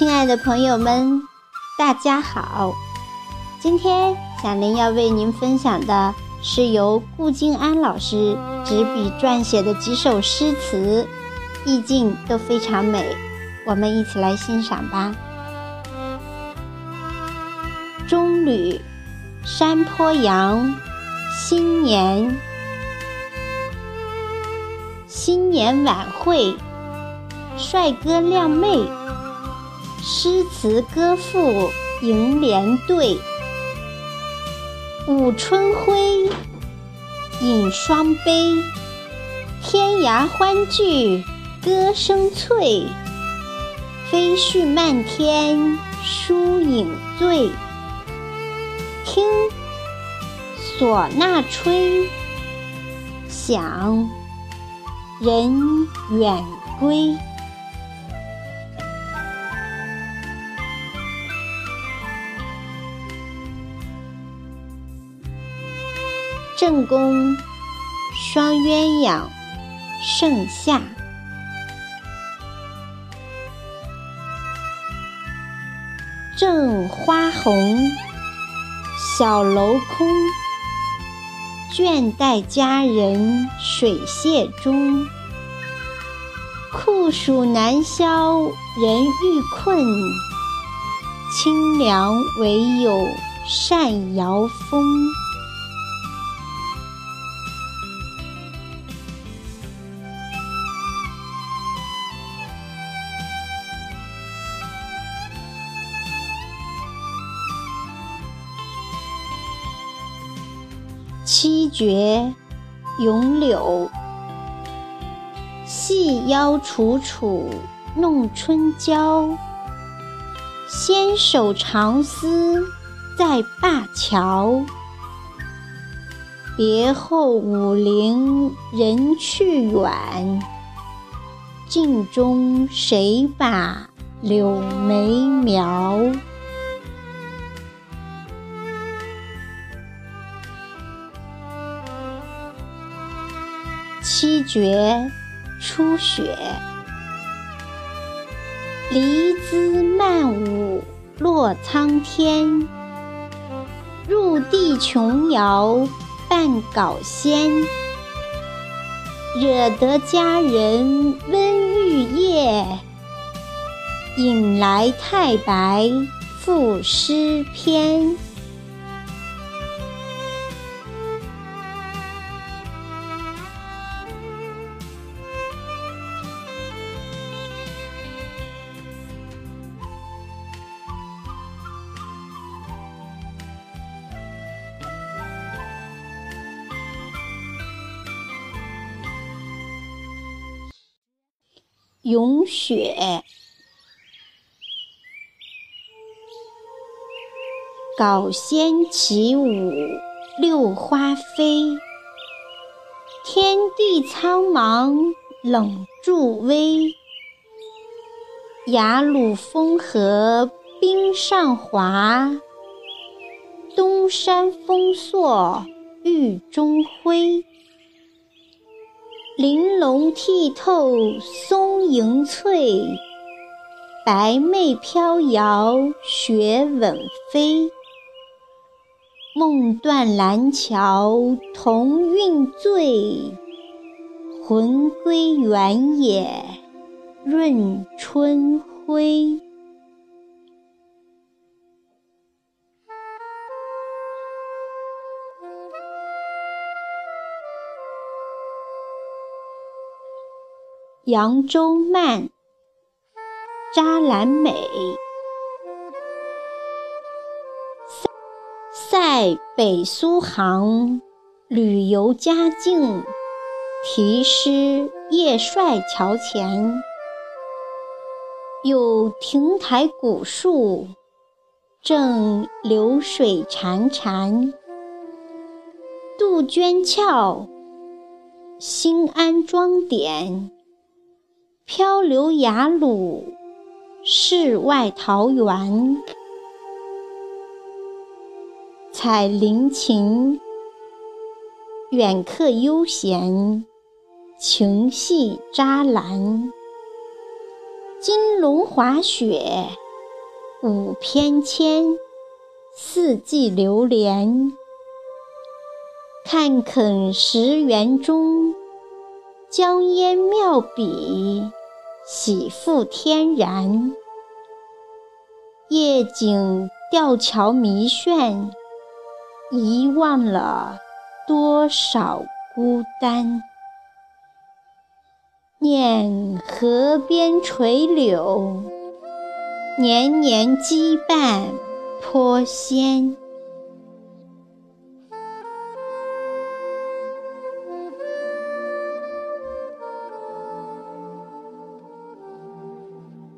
亲爱的朋友们，大家好！今天小林要为您分享的是由顾静安老师执笔撰写的几首诗词，意境都非常美，我们一起来欣赏吧。中旅山坡羊，新年，新年晚会，帅哥靓妹。诗词歌赋迎联对，舞春晖，饮双杯，天涯欢聚，歌声脆，飞絮漫天，疏影醉。听唢呐吹，响人远归。正宫双鸳鸯盛夏，正花红，小楼空，倦待佳人水榭中。酷暑难消人欲困，清凉唯有扇摇风。七绝咏柳，细腰楚楚弄春娇。纤手长丝在灞桥，别后武陵人去远。镜中谁把柳眉描？七绝初雪，离姿曼舞落苍天。入地琼瑶半稿仙，惹得佳人温玉液。引来太白赋诗篇。咏雪，稿仙起舞六花飞。天地苍茫冷助威，雅鲁风和冰上滑。东山风朔玉中辉。玲珑剔透松迎翠，白袂飘摇雪吻飞。梦断蓝桥同韵醉，魂归原野润春晖。扬州慢，扎兰美。塞北苏杭，旅游佳境。题诗叶帅桥前，有亭台古树，正流水潺潺。杜鹃俏，兴安庄点。漂流雅鲁，世外桃源。采菱琴，远客悠闲，情系扎兰。金龙滑雪，五篇签，四季流连。看肯石园中，江烟妙笔，喜复天然。夜景吊桥迷炫，遗忘了多少孤单。念河边垂柳，年年羁绊颇鲜。